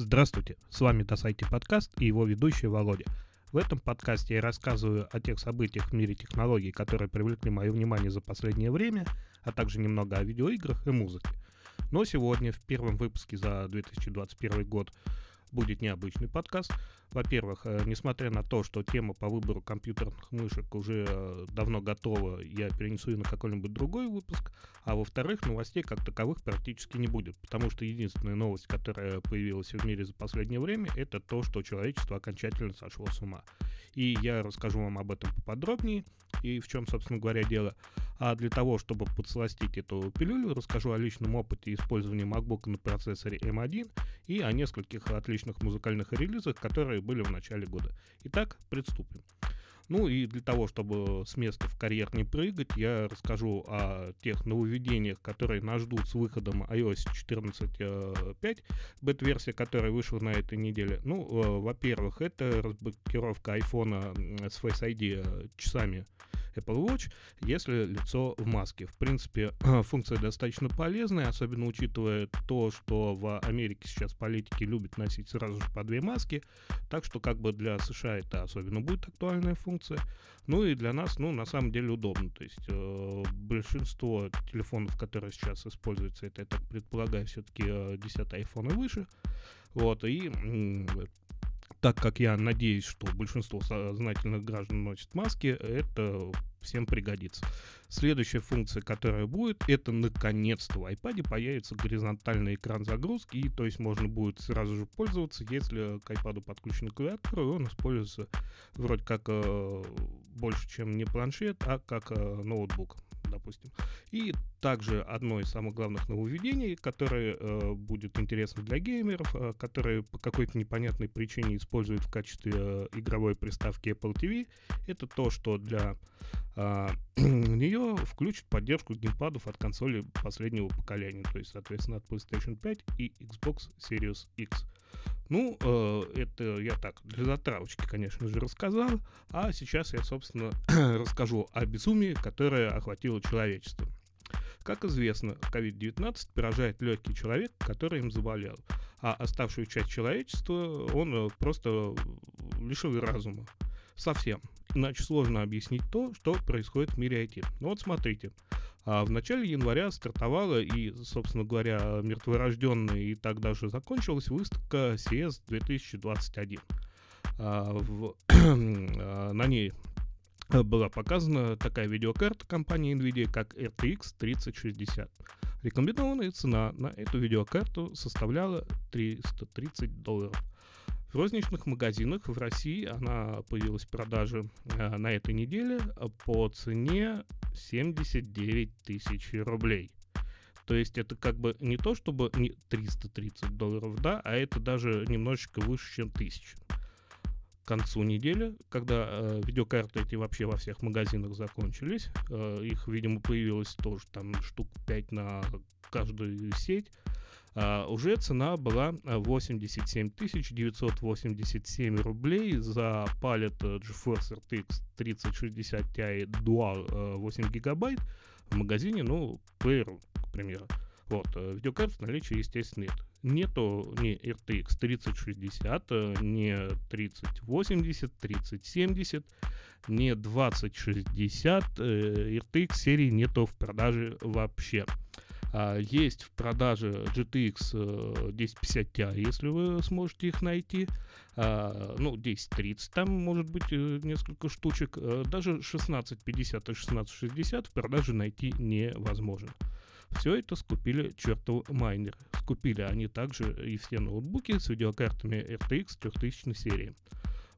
Здравствуйте, с вами Досайте подкаст и его ведущий Володя. В этом подкасте я рассказываю о тех событиях в мире технологий, которые привлекли мое внимание за последнее время, а также немного о видеоиграх и музыке. Но сегодня, в первом выпуске за 2021 год, будет необычный подкаст. Во-первых, э, несмотря на то, что тема по выбору компьютерных мышек уже э, давно готова, я перенесу ее на какой-нибудь другой выпуск. А во-вторых, новостей как таковых практически не будет, потому что единственная новость, которая появилась в мире за последнее время, это то, что человечество окончательно сошло с ума. И я расскажу вам об этом поподробнее и в чем, собственно говоря, дело. А для того, чтобы подсластить эту пилюлю, расскажу о личном опыте использования MacBook на процессоре M1 и о нескольких отличных музыкальных релизах, которые были в начале года. Итак, приступим. Ну и для того, чтобы с места в карьер не прыгать, я расскажу о тех нововведениях, которые нас ждут с выходом iOS 14.5, бета-версия, которая вышла на этой неделе. Ну, э, во-первых, это разблокировка iPhone с Face ID э, часами Apple Watch, если лицо в маске. В принципе, функция достаточно полезная, особенно учитывая то, что в Америке сейчас политики любят носить сразу же по две маски, так что как бы для США это особенно будет актуальная функция. Ну и для нас, ну, на самом деле удобно. То есть э, большинство телефонов, которые сейчас используются, это, я так предполагаю, все-таки э, 10 iPhone и выше. Вот, и так как я надеюсь, что большинство сознательных граждан носит маски, это всем пригодится. Следующая функция, которая будет, это наконец-то в iPad появится горизонтальный экран загрузки, и то есть можно будет сразу же пользоваться, если к iPad подключена клавиатура, и он используется вроде как э, больше, чем не планшет, а как э, ноутбук допустим. И также одно из самых главных нововведений, которое э, будет интересно для геймеров, э, которые по какой-то непонятной причине используют в качестве э, игровой приставки Apple TV, это то, что для э, нее включит поддержку геймпадов от консоли последнего поколения, то есть, соответственно, от PlayStation 5 и Xbox Series X. Ну, э, это я так, для затравочки, конечно же, рассказал. А сейчас я, собственно, расскажу о безумии, которое охватило человечество. Как известно, COVID-19 поражает легкий человек, который им заболел, а оставшую часть человечества он э, просто лишил разума. Совсем. Иначе сложно объяснить то, что происходит в мире IT. Ну вот смотрите. А в начале января стартовала и, собственно говоря, мертворожденная и так даже закончилась выставка CES 2021. А, в, а, на ней была показана такая видеокарта компании NVIDIA, как RTX 3060. Рекомендованная цена на эту видеокарту составляла 330 долларов. В розничных магазинах в России она появилась в продаже э, на этой неделе по цене 79 тысяч рублей. То есть это как бы не то, чтобы не 330 долларов, да, а это даже немножечко выше, чем 1000. К концу недели, когда э, видеокарты эти вообще во всех магазинах закончились, э, их, видимо, появилось тоже там штук 5 на каждую сеть, уже цена была 87 987 рублей за палет э, GeForce RTX 3060 Ti Dual 8 гигабайт в магазине, ну, Player, к примеру. Вот, э, видеокарт в наличии, естественно, нет. Нету ни RTX 3060, ни 3080, 3070, ни 2060. RTX серии нету в продаже вообще. А, есть в продаже GTX 1050 Ti, если вы сможете их найти. А, ну, 1030 там может быть э, несколько штучек. А, даже 1650 и 1660 в продаже найти невозможно. Все это скупили чертовы майнеры. Скупили они также и все ноутбуки с видеокартами RTX 3000 серии.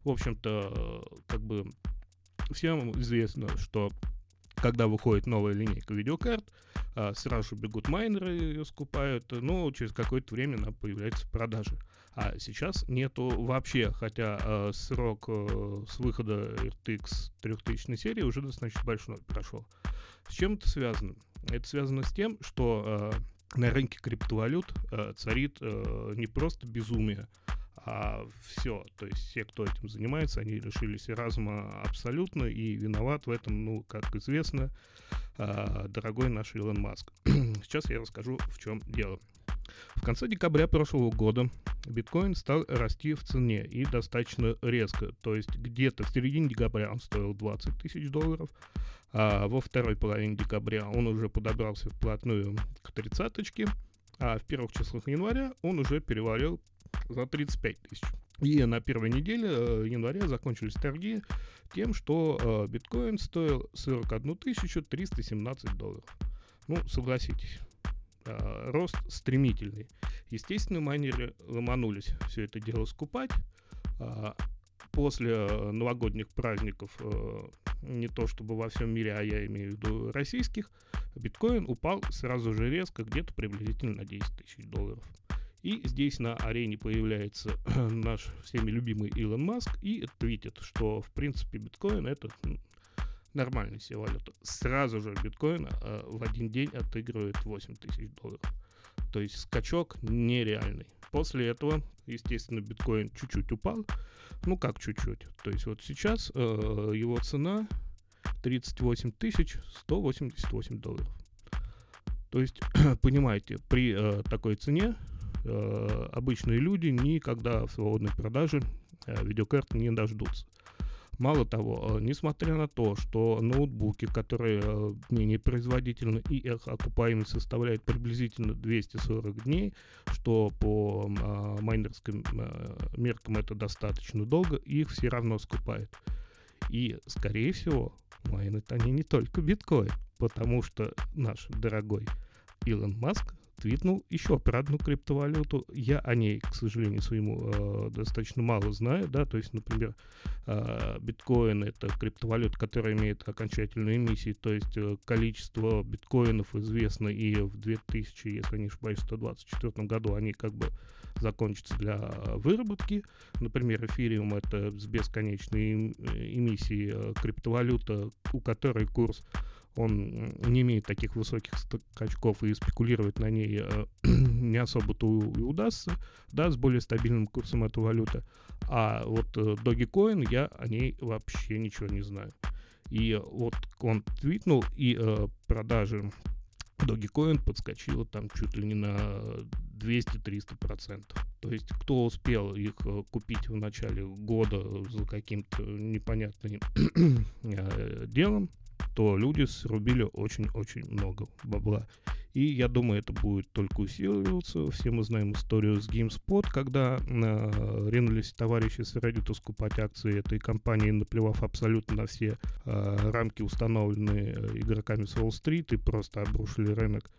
В общем-то, как бы всем известно, что когда выходит новая линейка видеокарт, а, сразу же бегут майнеры, ее скупают, но через какое-то время она появляется в продаже. А сейчас нету вообще, хотя э, срок э, с выхода RTX 3000 серии уже достаточно большой прошел. С чем это связано? Это связано с тем, что э, на рынке криптовалют царит э, не просто безумие, а все, то есть все, кто этим занимается, они лишились разума абсолютно, и виноват в этом, ну, как известно, а, дорогой наш Илон Маск. Сейчас я расскажу, в чем дело. В конце декабря прошлого года биткоин стал расти в цене и достаточно резко. То есть где-то в середине декабря он стоил 20 тысяч долларов, а во второй половине декабря он уже подобрался вплотную к тридцаточке, а в первых числах января он уже перевалил за 35 тысяч. И на первой неделе э, января закончились торги тем, что э, биткоин стоил 41 317 долларов. Ну, согласитесь, э, рост стремительный. Естественно, майнеры ломанулись все это дело скупать. А после новогодних праздников, не то чтобы во всем мире, а я имею в виду российских, биткоин упал сразу же резко, где-то приблизительно на 10 тысяч долларов. И здесь на арене появляется наш всеми любимый Илон Маск и твитит, что в принципе биткоин это нормальная себе валюта. Сразу же биткоин э, в один день отыгрывает 8 тысяч долларов. То есть скачок нереальный. После этого, естественно, биткоин чуть-чуть упал. Ну как чуть-чуть? То есть вот сейчас э, его цена 38 тысяч 188 долларов. То есть, понимаете, при э, такой цене э, обычные люди никогда в свободной продаже э, видеокарт не дождутся. Мало того, э, несмотря на то, что ноутбуки, которые э, менее производительны и их окупаемость составляет приблизительно 240 дней, что по э, майнерским меркам это достаточно долго, их все равно скупают. И, скорее всего, майнят они не только биткоин, потому что наш дорогой Илон Маск твитнул еще про одну криптовалюту. Я о ней, к сожалению, своему э, достаточно мало знаю, да, то есть, например, э, биткоин это криптовалюта, которая имеет окончательную эмиссию, то есть э, количество биткоинов известно и в 2000, если не ошибаюсь, 124 году они как бы закончатся для выработки. Например, эфириум это с бесконечной эмиссией э, криптовалюта, у которой курс он не имеет таких высоких скачков и спекулировать на ней э, не особо-то и удастся, да, с более стабильным курсом этой валюты. А вот э, Dogecoin я о ней вообще ничего не знаю. И вот он твитнул, и э, продажи Dogecoin подскочила там чуть ли не на 200-300%. То есть кто успел их э, купить в начале года за каким-то непонятным делом, то люди срубили очень-очень много бабла. И я думаю, это будет только усиливаться. Все мы знаем историю с GameSpot, когда э, ринулись товарищи с Reddit скупать акции этой компании, наплевав абсолютно на все э, рамки, установленные игроками с Уолл-стрит, и просто обрушили рынок.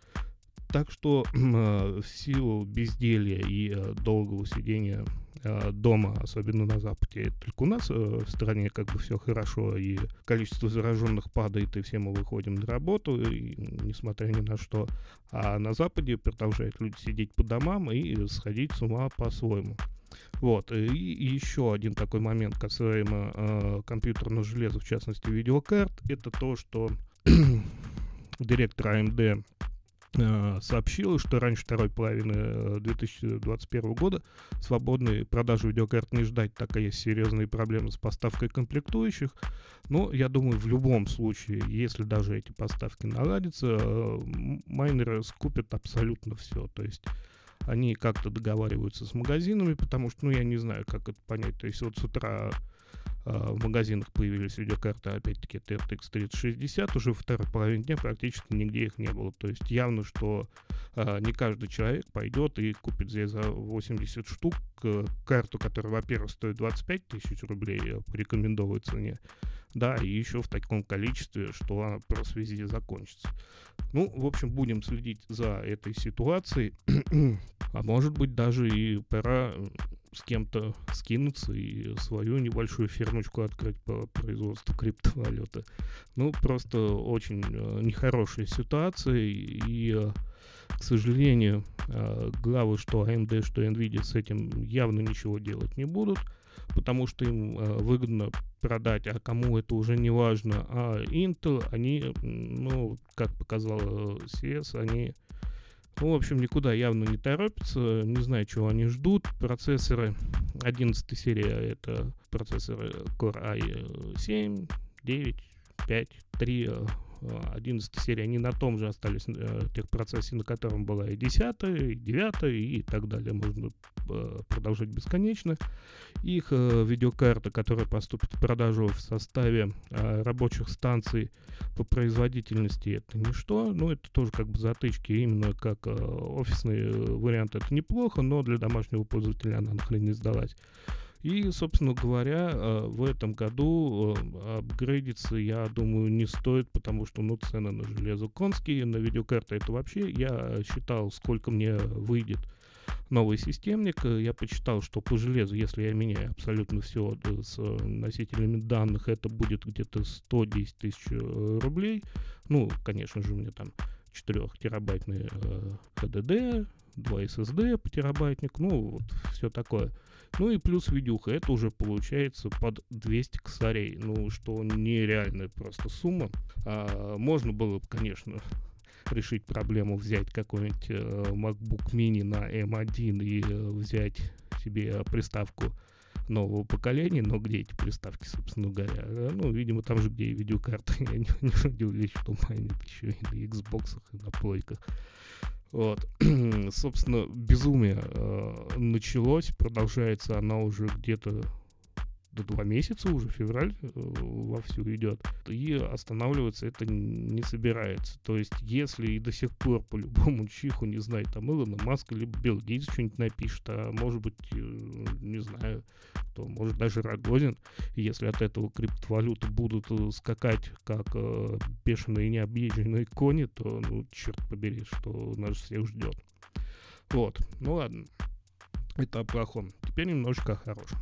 Так что э, в силу безделья и э, долгого сидения э, дома, особенно на Западе, только у нас в стране как бы все хорошо, и количество зараженных падает, и все мы выходим на работу, и, несмотря ни на что. А на Западе продолжают люди сидеть по домам и сходить с ума по-своему. Вот, и, и еще один такой момент касаемо э, компьютерного железа, в частности видеокарт, это то, что директор AMD Э, сообщила, что раньше второй половины 2021 э, года свободной продажи видеокарт не ждать, так как есть серьезные проблемы с поставкой комплектующих. Но я думаю, в любом случае, если даже эти поставки наладятся, э, майнеры скупят абсолютно все. То есть они как-то договариваются с магазинами, потому что, ну, я не знаю, как это понять. То есть вот с утра в магазинах появились видеокарты, опять-таки, это RTX 3060, уже во второй половине дня практически нигде их не было. То есть явно, что а, не каждый человек пойдет и купит здесь за 80 штук э, карту, которая, во-первых, стоит 25 тысяч рублей по рекомендованной цене, да, и еще в таком количестве, что она просто везде закончится. Ну, в общем, будем следить за этой ситуацией, а может быть даже и пора с кем-то скинуться и свою небольшую фермочку открыть по производству криптовалюты. Ну, просто очень э, нехорошая ситуация, и, э, к сожалению, э, главы, что AMD, что Nvidia с этим явно ничего делать не будут, потому что им выгодно продать, а кому это уже не важно. А Intel, они, ну, как показал CS, они ну, в общем, никуда явно не торопятся, не знаю, чего они ждут. Процессоры 11 серия это процессоры Core i7, 9, 5, 3 11 серии, они на том же остались э, техпроцессе, на котором была и 10, и 9, и так далее. Можно э, продолжать бесконечно. Их э, видеокарта, которая поступит в продажу в составе э, рабочих станций по производительности, это ничто. Ну, это тоже как бы затычки, именно как э, офисный э, вариант это неплохо, но для домашнего пользователя она нахрен не сдалась. И, собственно говоря, э, в этом году э, апгрейдиться, я думаю, не стоит, потому что, ну, цены на железо конские, на видеокарты это вообще, я считал, сколько мне выйдет новый системник. Я почитал, что по железу, если я меняю абсолютно все с носителями данных, это будет где-то 110 тысяч э, рублей. Ну, конечно же, мне там 4 терабайтный э, HDD, 2 SSD по терабайтник, ну, вот все такое. Ну и плюс видюха, это уже получается под 200 косарей, ну, что нереальная просто сумма. А, можно было бы, конечно, решить проблему, взять какой-нибудь э, MacBook Mini на M1 и э, взять себе приставку нового поколения, но где эти приставки, собственно говоря? Ну, видимо, там же, где и видеокарты. Я не, не удивлюсь, что майнят еще и на Xbox, и на плойках. Вот. Собственно, безумие э, началось, продолжается она уже где-то до два месяца уже, февраль э, вовсю идет, и останавливаться это не собирается. То есть, если и до сих пор по любому чиху, не знаю, там Илона Маска либо Билл Гейтс что-нибудь напишет, а может быть, э, не знаю, то может даже Рогозин, если от этого криптовалюты будут э, скакать как э, бешеные необъезженные кони, то, ну, черт побери, что нас всех ждет. Вот, ну ладно. Это о плохом. Теперь немножко о хорошем.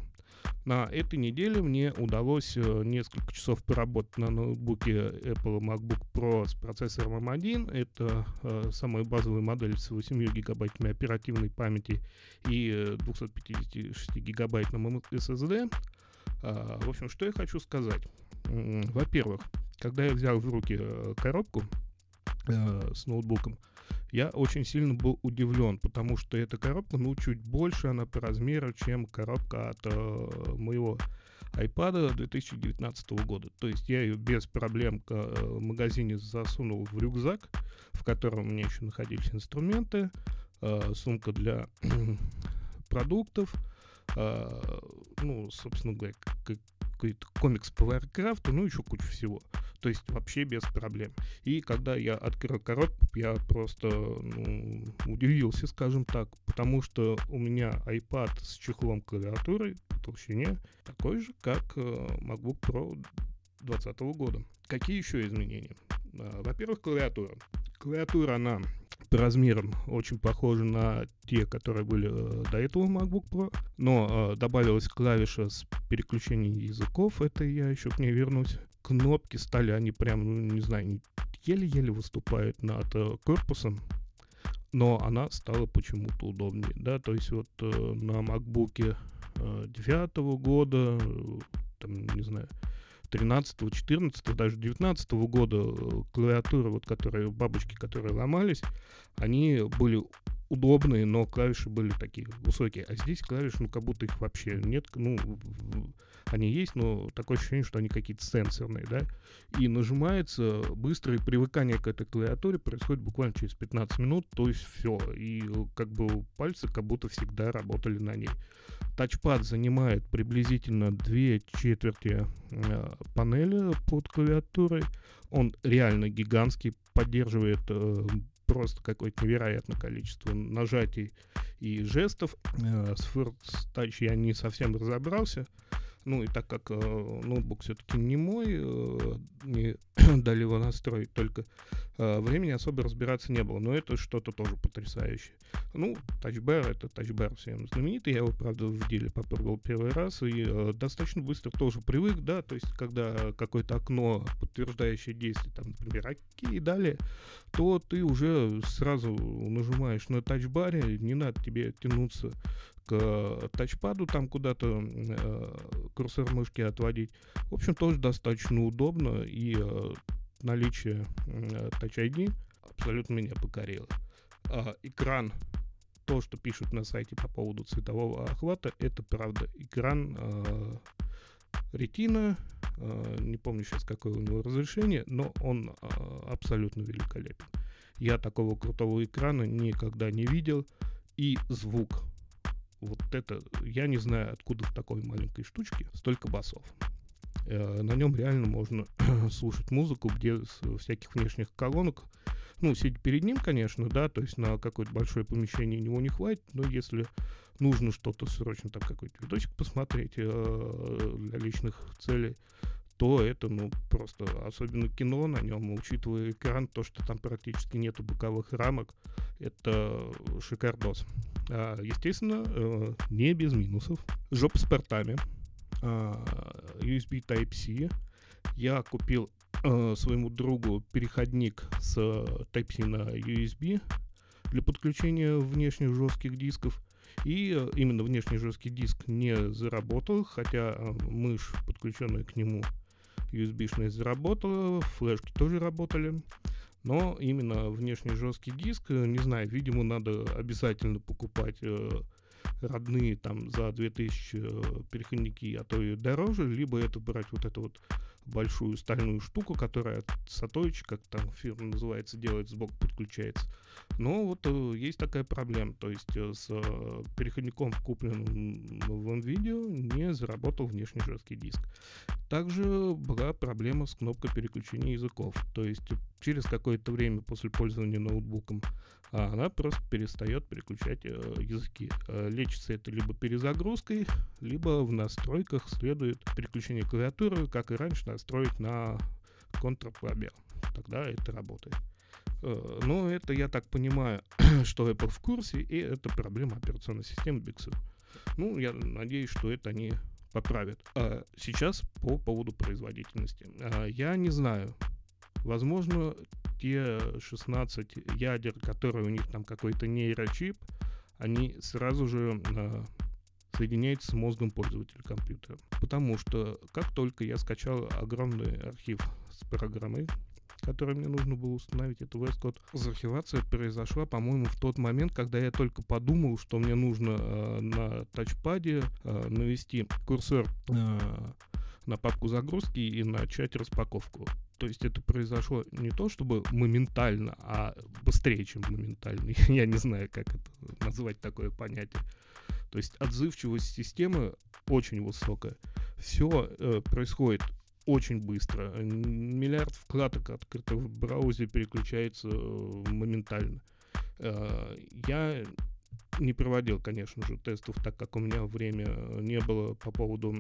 На этой неделе мне удалось э, несколько часов поработать на ноутбуке Apple MacBook Pro с процессором M1. Это э, самая базовая модель с 8 гигабайтами оперативной памяти и 256 э, гигабайтным SSD. Э, в общем, что я хочу сказать. Во-первых, когда я взял в руки э, коробку э, с ноутбуком, я очень сильно был удивлен, потому что эта коробка, ну, чуть больше она по размеру, чем коробка от э, моего iPad 2019 года. То есть я ее без проблем э, в магазине засунул в рюкзак, в котором у меня еще находились инструменты, э, сумка для продуктов, э, ну, собственно говоря, какой-то комикс по Warcraft, ну, еще кучу всего. То есть вообще без проблем. И когда я открыл коробку, я просто ну, удивился, скажем так, потому что у меня iPad с чехлом клавиатуры в толщине такой же, как э, MacBook Pro 2020 года. Какие еще изменения? А, во-первых, клавиатура. Клавиатура, она по размерам очень похожи на те, которые были э, до этого MacBook Pro, но э, добавилась клавиша с переключением языков, это я еще к ней вернусь. Кнопки стали, они прям, ну, не знаю, еле-еле выступают над э, корпусом, но она стала почему-то удобнее, да, то есть вот на MacBook э, 9 года, там, не знаю, 13, 14, даже 19 года э, клавиатуры, вот которые, бабочки, которые ломались, они были удобные, но клавиши были такие высокие. А здесь клавиши, ну, как будто их вообще нет. Ну, они есть, но такое ощущение, что они какие-то сенсорные, да. И нажимается быстрое привыкание к этой клавиатуре происходит буквально через 15 минут, то есть все. И как бы пальцы как будто всегда работали на ней. Тачпад занимает приблизительно две четверти э, панели под клавиатурой. Он реально гигантский, поддерживает э, просто какое-то невероятное количество нажатий и жестов. Э, с First Touch я не совсем разобрался. Ну и так как э, ноутбук все-таки не мой, э, не дали его настроить, только э, времени особо разбираться не было. Но это что-то тоже потрясающее. Ну, тачбар это тачбар всем знаменитый. Я его, правда, в деле попробовал первый раз и э, достаточно быстро тоже привык, да, то есть когда какое-то окно, подтверждающее действие, там, например, ОК и далее, то ты уже сразу нажимаешь на тачбаре, не надо тебе тянуться к тачпаду там куда-то э, курсор мышки отводить. В общем, тоже достаточно удобно, и э, наличие э, Touch ID абсолютно меня покорило. Э, экран, то, что пишут на сайте по поводу цветового охвата, это правда. Экран э, Retina Э, не помню сейчас, какое у него разрешение, но он э, абсолютно великолепен. Я такого крутого экрана никогда не видел. И звук. Вот это, я не знаю, откуда в такой маленькой штучке столько басов. Э, на нем реально можно слушать музыку без всяких внешних колонок. Ну, сидеть перед ним, конечно, да, то есть на какое-то большое помещение него не хватит, но если нужно что-то срочно, там какой-то видосик посмотреть э, для личных целей, то это, ну, просто, особенно кино на нем, учитывая экран, то, что там практически нету боковых рамок, это шикардос. А, естественно, э, не без минусов. Жопа с портами. А, USB Type-C. Я купил э, своему другу переходник с Type-C на USB для подключения внешних жестких дисков. И э, именно внешний жесткий диск не заработал, хотя мышь, подключенная к нему, USB-шная заработала, флешки тоже работали. Но именно внешний жесткий диск, э, не знаю, видимо, надо обязательно покупать родные там за 2000 э, переходники, а то и дороже, либо это брать вот эту вот большую стальную штуку, которая от Сатоичи, как там фирма называется, делает, сбоку подключается. Но вот э, есть такая проблема, то есть э, с э, переходником, купленным в NVIDIA, не заработал внешний жесткий диск. Также была проблема с кнопкой переключения языков, то есть через какое-то время после пользования ноутбуком а она просто перестает переключать э, языки. Э, лечится это либо перезагрузкой, либо в настройках следует переключение клавиатуры, как и раньше, настроить на контрпробел. Тогда это работает. Э, но это, я так понимаю, что Apple в курсе, и это проблема операционной системы Big Sur. Ну, я надеюсь, что это они поправят. А сейчас по поводу производительности. А, я не знаю. Возможно, те 16 ядер, которые у них там какой-то нейрочип, они сразу же соединяются с мозгом пользователя компьютера. Потому что как только я скачал огромный архив с программой, который мне нужно было установить, это VS Code. Зархивация произошла, по-моему, в тот момент, когда я только подумал, что мне нужно э, на тачпаде э, навести курсор э, на папку загрузки и начать распаковку. То есть это произошло не то чтобы моментально, а быстрее, чем моментально. Я не знаю, как это назвать такое понятие. То есть отзывчивость системы очень высокая. Все э, происходит очень быстро. Миллиард вкладок открытых в браузере переключается э, моментально. Э, я не проводил, конечно же, тестов, так как у меня время не было по поводу,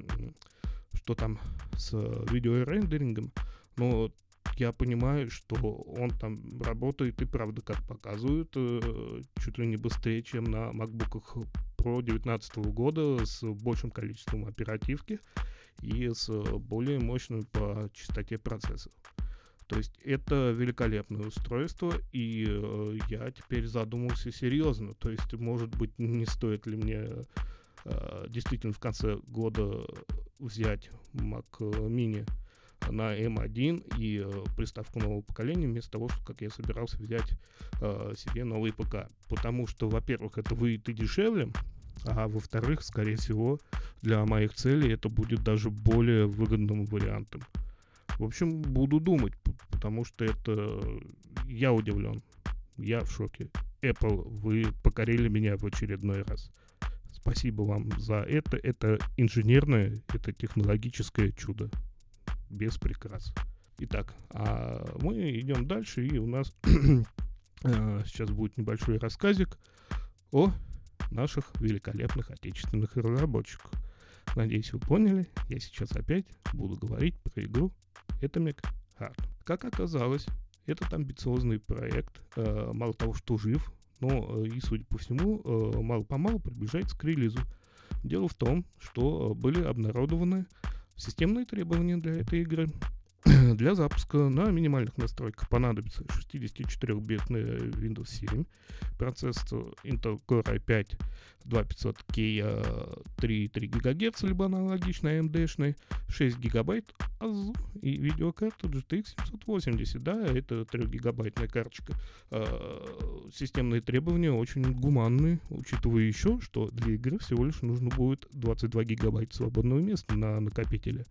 что там с видеорендерингом. Но я понимаю, что он там работает и правда, как показывают, э, чуть ли не быстрее, чем на макбуках Pro 2019 года с большим количеством оперативки и с более мощным по частоте процессоров. То есть это великолепное устройство, и э, я теперь задумался серьезно. То есть, может быть, не стоит ли мне э, действительно в конце года взять Mac Mini на M1 и э, приставку нового поколения, вместо того, что, как я собирался взять э, себе новый ПК. Потому что, во-первых, это выйдет и дешевле, а во-вторых, скорее всего, для моих целей это будет даже более выгодным вариантом. В общем, буду думать, потому что это... Я удивлен. Я в шоке. Apple, вы покорили меня в очередной раз. Спасибо вам за это. Это инженерное, это технологическое чудо без прикрас. Итак, а мы идем дальше, и у нас а, сейчас будет небольшой рассказик о наших великолепных отечественных разработчиках. Надеюсь, вы поняли. Я сейчас опять буду говорить про игру Atomic Heart. Как оказалось, этот амбициозный проект, э, мало того, что жив, но э, и, судя по всему, э, мало-помалу приближается к релизу. Дело в том, что были обнародованы Системные требования для этой игры. Для запуска на минимальных настройках понадобится 64-битный Windows 7, процессор Intel Core i5 2500K 3,3 ГГц, либо аналогичный AMD-шный, 6 ГБ АЗУ и видеокарта GTX 780, да, это 3-гигабайтная карточка. А, системные требования очень гуманные, учитывая еще, что для игры всего лишь нужно будет 22 гигабайта свободного места на накопителе.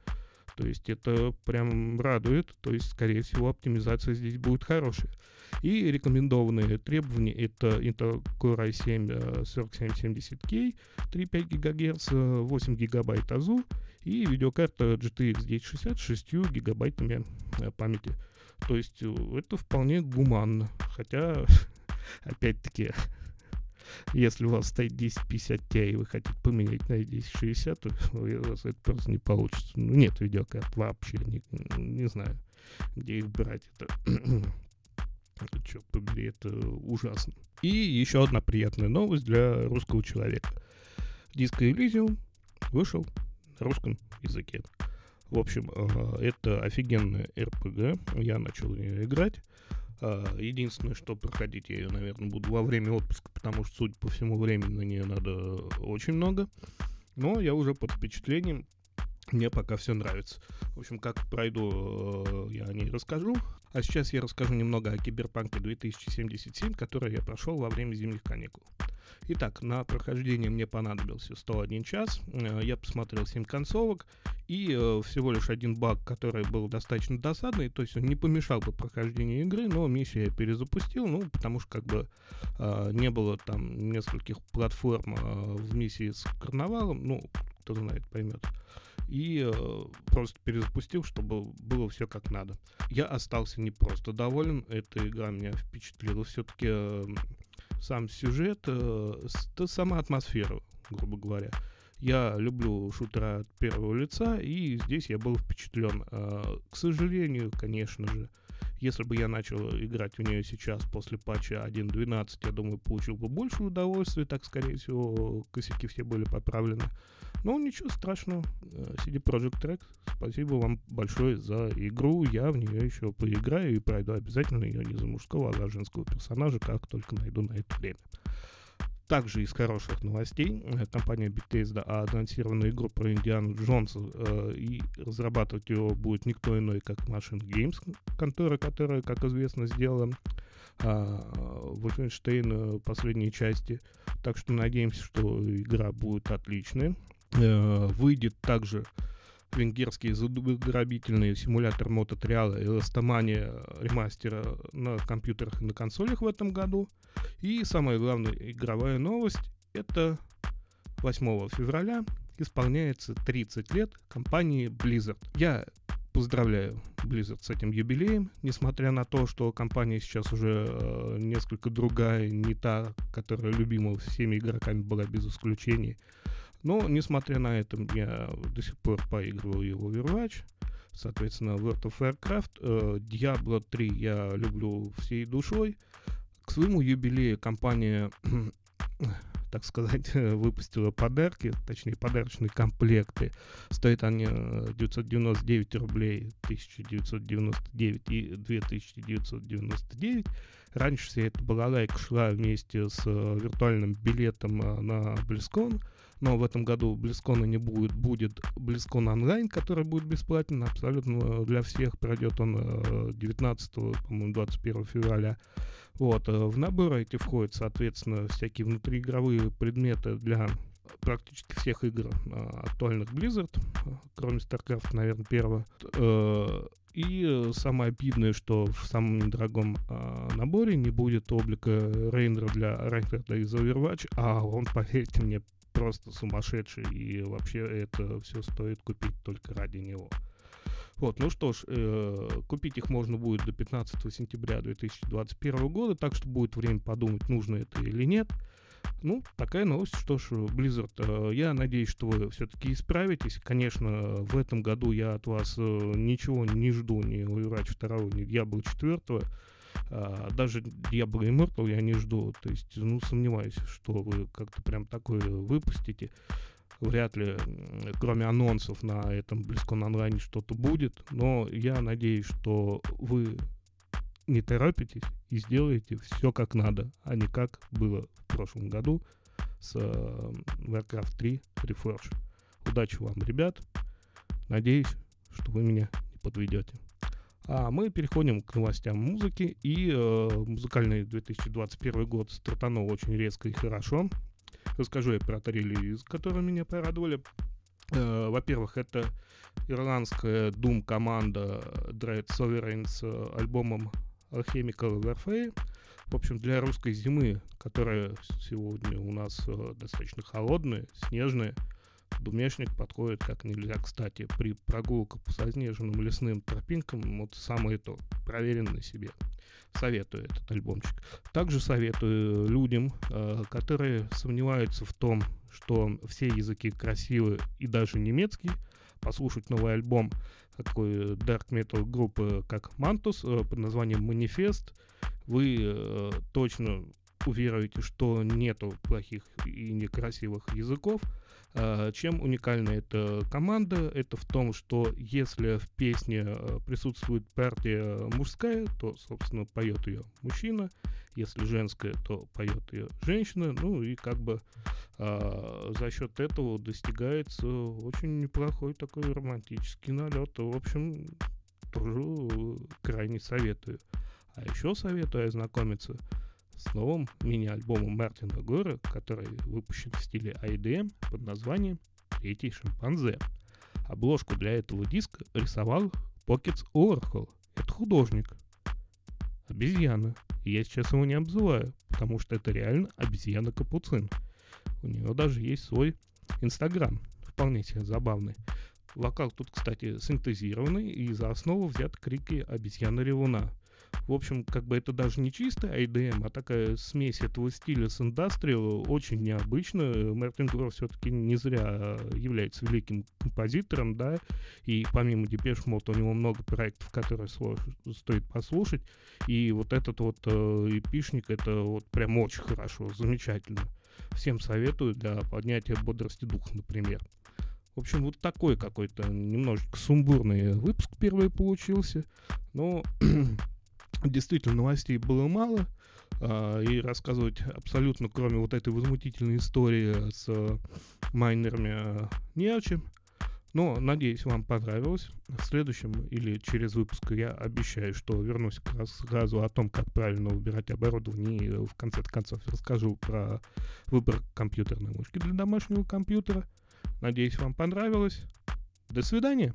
То есть это прям радует, то есть, скорее всего, оптимизация здесь будет хорошая. И рекомендованные требования это Intel Core i7 4770K, 3,5 ГГц, 8 ГБ АЗУ и видеокарта GTX 1060 с 6 гигабайтами э, памяти. То есть э, это вполне гуманно. Хотя, опять-таки, если у вас стоит 1050 Ti и вы хотите поменять на 1060, то у вас это просто не получится. Ну, нет видеокарт вообще, не, не знаю, где их брать. Это, черт побери, это ужасно. И еще одна приятная новость для русского человека. Диско Elysium вышел на русском языке. В общем, э, это офигенная RPG. Я начал в нее играть. Э, единственное, что проходить я ее, наверное, буду во время отпуска, потому что, судя по всему, времени на нее надо очень много. Но я уже под впечатлением. Мне пока все нравится. В общем, как пройду, э, я о ней расскажу. А сейчас я расскажу немного о Киберпанке 2077, который я прошел во время зимних каникул. Итак, на прохождение мне понадобился 101 час. Э, я посмотрел 7 концовок и э, всего лишь один баг, который был достаточно досадный, то есть он не помешал бы прохождению игры, но миссию я перезапустил, ну, потому что как бы э, не было там нескольких платформ в миссии с карнавалом, ну, кто знает, поймет. И просто перезапустил, чтобы было все как надо. Я остался не просто доволен, эта игра меня впечатлила. Все-таки сам сюжет, э, сама атмосфера, грубо говоря. Я люблю шутера от первого лица, и здесь я был впечатлен. Э, к сожалению, конечно же, если бы я начал играть в нее сейчас после патча 1.12, я думаю, получил бы больше удовольствия, так, скорее всего, косяки все были поправлены. Но ничего страшного. Э, CD Projekt Red, спасибо вам большое за игру. Я в нее еще поиграю и пройду обязательно ее не за мужского, а за женского персонажа, как только найду на это время. Также из хороших новостей э, компания Bethesda анонсировала игру про Индиану Джонса, э, и разрабатывать его будет никто иной, как Machine Games, контора, которая, как известно, сделала э, Wolfenstein последние части. Так что надеемся, что игра будет отличной. Э, выйдет также венгерский задробительный симулятор мототриала и ластомания ремастера на компьютерах и на консолях в этом году. И самая главная игровая новость — это 8 февраля исполняется 30 лет компании Blizzard. Я поздравляю Blizzard с этим юбилеем, несмотря на то, что компания сейчас уже э, несколько другая, не та, которая любима всеми игроками была без исключения. Но, несмотря на это, я до сих пор поигрываю в Overwatch. Соответственно, World of Warcraft. Э, Diablo 3 я люблю всей душой. К своему юбилею компания, так сказать, выпустила подарки, точнее подарочные комплекты. Стоят они 999 э, рублей, 1999 и 2999. Раньше вся эта балалайка шла вместе с э, виртуальным билетом на BlizzCon но в этом году BlizzCon не будет, будет BlizzCon онлайн, который будет бесплатен абсолютно для всех, пройдет он 19, э, по-моему, 21 февраля. Вот, э, в набор эти входят, соответственно, всякие внутриигровые предметы для практически всех игр э, актуальных Blizzard, кроме StarCraft, наверное, первого. И самое обидное, что в самом недорогом э, наборе не будет облика рейнера для Райнхарда из Overwatch, а он, поверьте мне, просто сумасшедший, и вообще это все стоит купить только ради него. Вот, ну что ж, э, купить их можно будет до 15 сентября 2021 года, так что будет время подумать, нужно это или нет. Ну, такая новость. Что ж, Blizzard, э, я надеюсь, что вы все-таки исправитесь. Конечно, в этом году я от вас э, ничего не жду, ни Overwatch 2, ни Diablo 4. А, даже Diablo Immortal я не жду. То есть, ну, сомневаюсь, что вы как-то прям такое выпустите. Вряд ли, кроме анонсов на этом BlizzCon онлайне что-то будет. Но я надеюсь, что вы не торопитесь и сделаете все как надо, а не как было в прошлом году с э, Warcraft 3 Reforged. Удачи вам, ребят. Надеюсь, что вы меня не подведете. А мы переходим к новостям музыки. И э, музыкальный 2021 год стартанул очень резко и хорошо. Расскажу я про три релиза, которые меня порадовали. Э, во-первых, это ирландская Doom команда Dread Sovereign с альбомом Alchemical Warfare. В общем, для русской зимы, которая сегодня у нас э, достаточно холодная, снежная, Думешник подходит как нельзя кстати. При прогулках по заснеженным лесным тропинкам вот самое то, проверен на себе. Советую этот альбомчик. Также советую людям, э, которые сомневаются в том, что все языки красивы и даже немецкий, послушать новый альбом такой dark metal группы, как Mantus, э, под названием Манифест. Вы э, точно уверуете, что нету плохих и некрасивых языков, чем уникальна эта команда? Это в том, что если в песне присутствует партия мужская, то, собственно, поет ее мужчина. Если женская, то поет ее женщина. Ну и как бы э, за счет этого достигается очень неплохой такой романтический налет. В общем, тоже крайне советую. А еще советую ознакомиться с новым мини-альбомом Мартина Гора, который выпущен в стиле IDM под названием «Третий шимпанзе». Обложку для этого диска рисовал Pockets Oracle. Это художник. Обезьяна. И я сейчас его не обзываю, потому что это реально обезьяна-капуцин. У нее даже есть свой инстаграм, вполне себе забавный. Вокал тут, кстати, синтезированный, и за основу взят крики обезьяны-ревуна. В общем, как бы это даже не чистая IDM, а такая смесь этого стиля с индастриал, очень необычно. Мартин Гор все-таки не зря является великим композитором, да, и помимо Depeche Mode у него много проектов, которые стоит послушать, и вот этот вот э, EP шник, это вот прям очень хорошо, замечательно. Всем советую для поднятия бодрости духа, например. В общем, вот такой какой-то немножечко сумбурный выпуск первый получился. Но действительно новостей было мало, э, и рассказывать абсолютно, кроме вот этой возмутительной истории с майнерами, а, не о чем. Но, надеюсь, вам понравилось. В следующем или через выпуск я обещаю, что вернусь к рассказу о том, как правильно выбирать оборудование. И в конце концов расскажу про выбор компьютерной мышки для домашнего компьютера. Надеюсь, вам понравилось. До свидания.